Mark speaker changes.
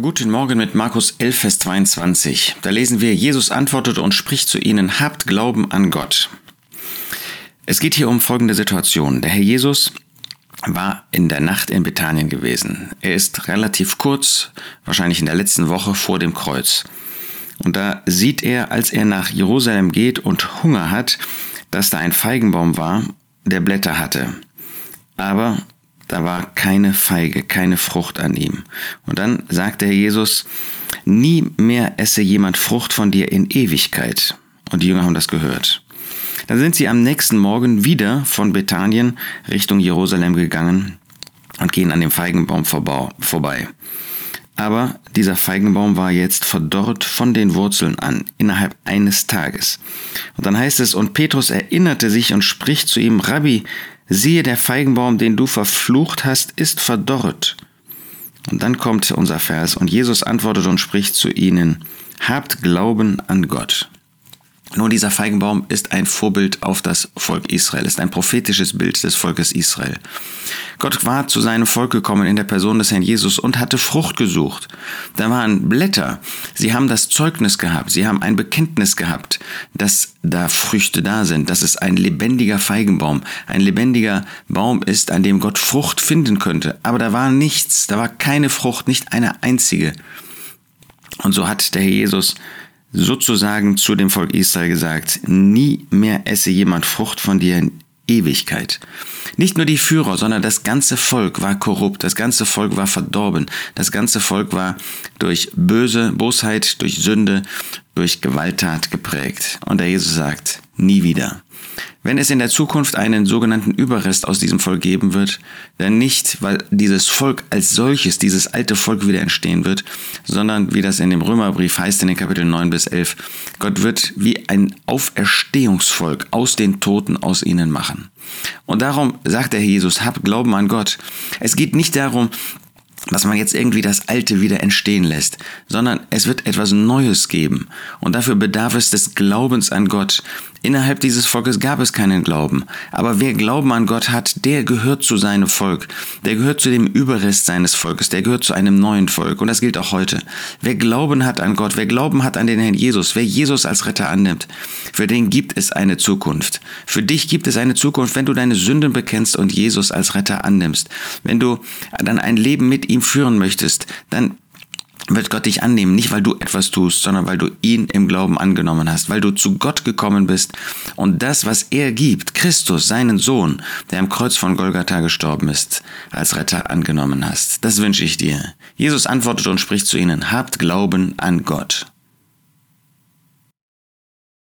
Speaker 1: Guten Morgen mit Markus 11, Vers 22. Da lesen wir, Jesus antwortete und spricht zu ihnen, habt Glauben an Gott. Es geht hier um folgende Situation. Der Herr Jesus war in der Nacht in Bethanien gewesen. Er ist relativ kurz, wahrscheinlich in der letzten Woche vor dem Kreuz. Und da sieht er, als er nach Jerusalem geht und Hunger hat, dass da ein Feigenbaum war, der Blätter hatte. Aber da war keine Feige, keine Frucht an ihm. Und dann sagte Herr Jesus, nie mehr esse jemand Frucht von dir in Ewigkeit. Und die Jünger haben das gehört. Dann sind sie am nächsten Morgen wieder von Bethanien Richtung Jerusalem gegangen und gehen an dem Feigenbaum vorbei. Aber dieser Feigenbaum war jetzt verdorrt von den Wurzeln an, innerhalb eines Tages. Und dann heißt es, und Petrus erinnerte sich und spricht zu ihm, Rabbi, siehe, der Feigenbaum, den du verflucht hast, ist verdorrt. Und dann kommt unser Vers, und Jesus antwortet und spricht zu ihnen, habt Glauben an Gott. Nun, dieser Feigenbaum ist ein Vorbild auf das Volk Israel, ist ein prophetisches Bild des Volkes Israel. Gott war zu seinem Volk gekommen in der Person des Herrn Jesus und hatte Frucht gesucht. Da waren Blätter. Sie haben das Zeugnis gehabt. Sie haben ein Bekenntnis gehabt, dass da Früchte da sind, dass es ein lebendiger Feigenbaum, ein lebendiger Baum ist, an dem Gott Frucht finden könnte. Aber da war nichts, da war keine Frucht, nicht eine einzige. Und so hat der Herr Jesus sozusagen zu dem Volk Israel gesagt, nie mehr esse jemand Frucht von dir Ewigkeit. Nicht nur die Führer, sondern das ganze Volk war korrupt, das ganze Volk war verdorben, das ganze Volk war durch böse Bosheit, durch Sünde, durch Gewalttat geprägt. Und der Jesus sagt, nie wieder. Wenn es in der Zukunft einen sogenannten Überrest aus diesem Volk geben wird, dann nicht, weil dieses Volk als solches, dieses alte Volk wieder entstehen wird, sondern wie das in dem Römerbrief heißt in den Kapiteln 9 bis 11, Gott wird wie ein Auferstehungsvolk aus den Toten aus ihnen machen. Und darum sagt der Jesus, habt Glauben an Gott. Es geht nicht darum, dass man jetzt irgendwie das Alte wieder entstehen lässt, sondern es wird etwas Neues geben. Und dafür bedarf es des Glaubens an Gott. Innerhalb dieses Volkes gab es keinen Glauben. Aber wer Glauben an Gott hat, der gehört zu seinem Volk. Der gehört zu dem Überrest seines Volkes. Der gehört zu einem neuen Volk. Und das gilt auch heute. Wer Glauben hat an Gott, wer Glauben hat an den Herrn Jesus, wer Jesus als Retter annimmt, für den gibt es eine Zukunft. Für dich gibt es eine Zukunft, wenn du deine Sünden bekennst und Jesus als Retter annimmst. Wenn du dann ein Leben ihm führen möchtest, dann wird Gott dich annehmen, nicht weil du etwas tust, sondern weil du ihn im Glauben angenommen hast, weil du zu Gott gekommen bist und das, was er gibt, Christus, seinen Sohn, der am Kreuz von Golgatha gestorben ist, als Retter angenommen hast. Das wünsche ich dir. Jesus antwortet und spricht zu ihnen, habt Glauben an Gott.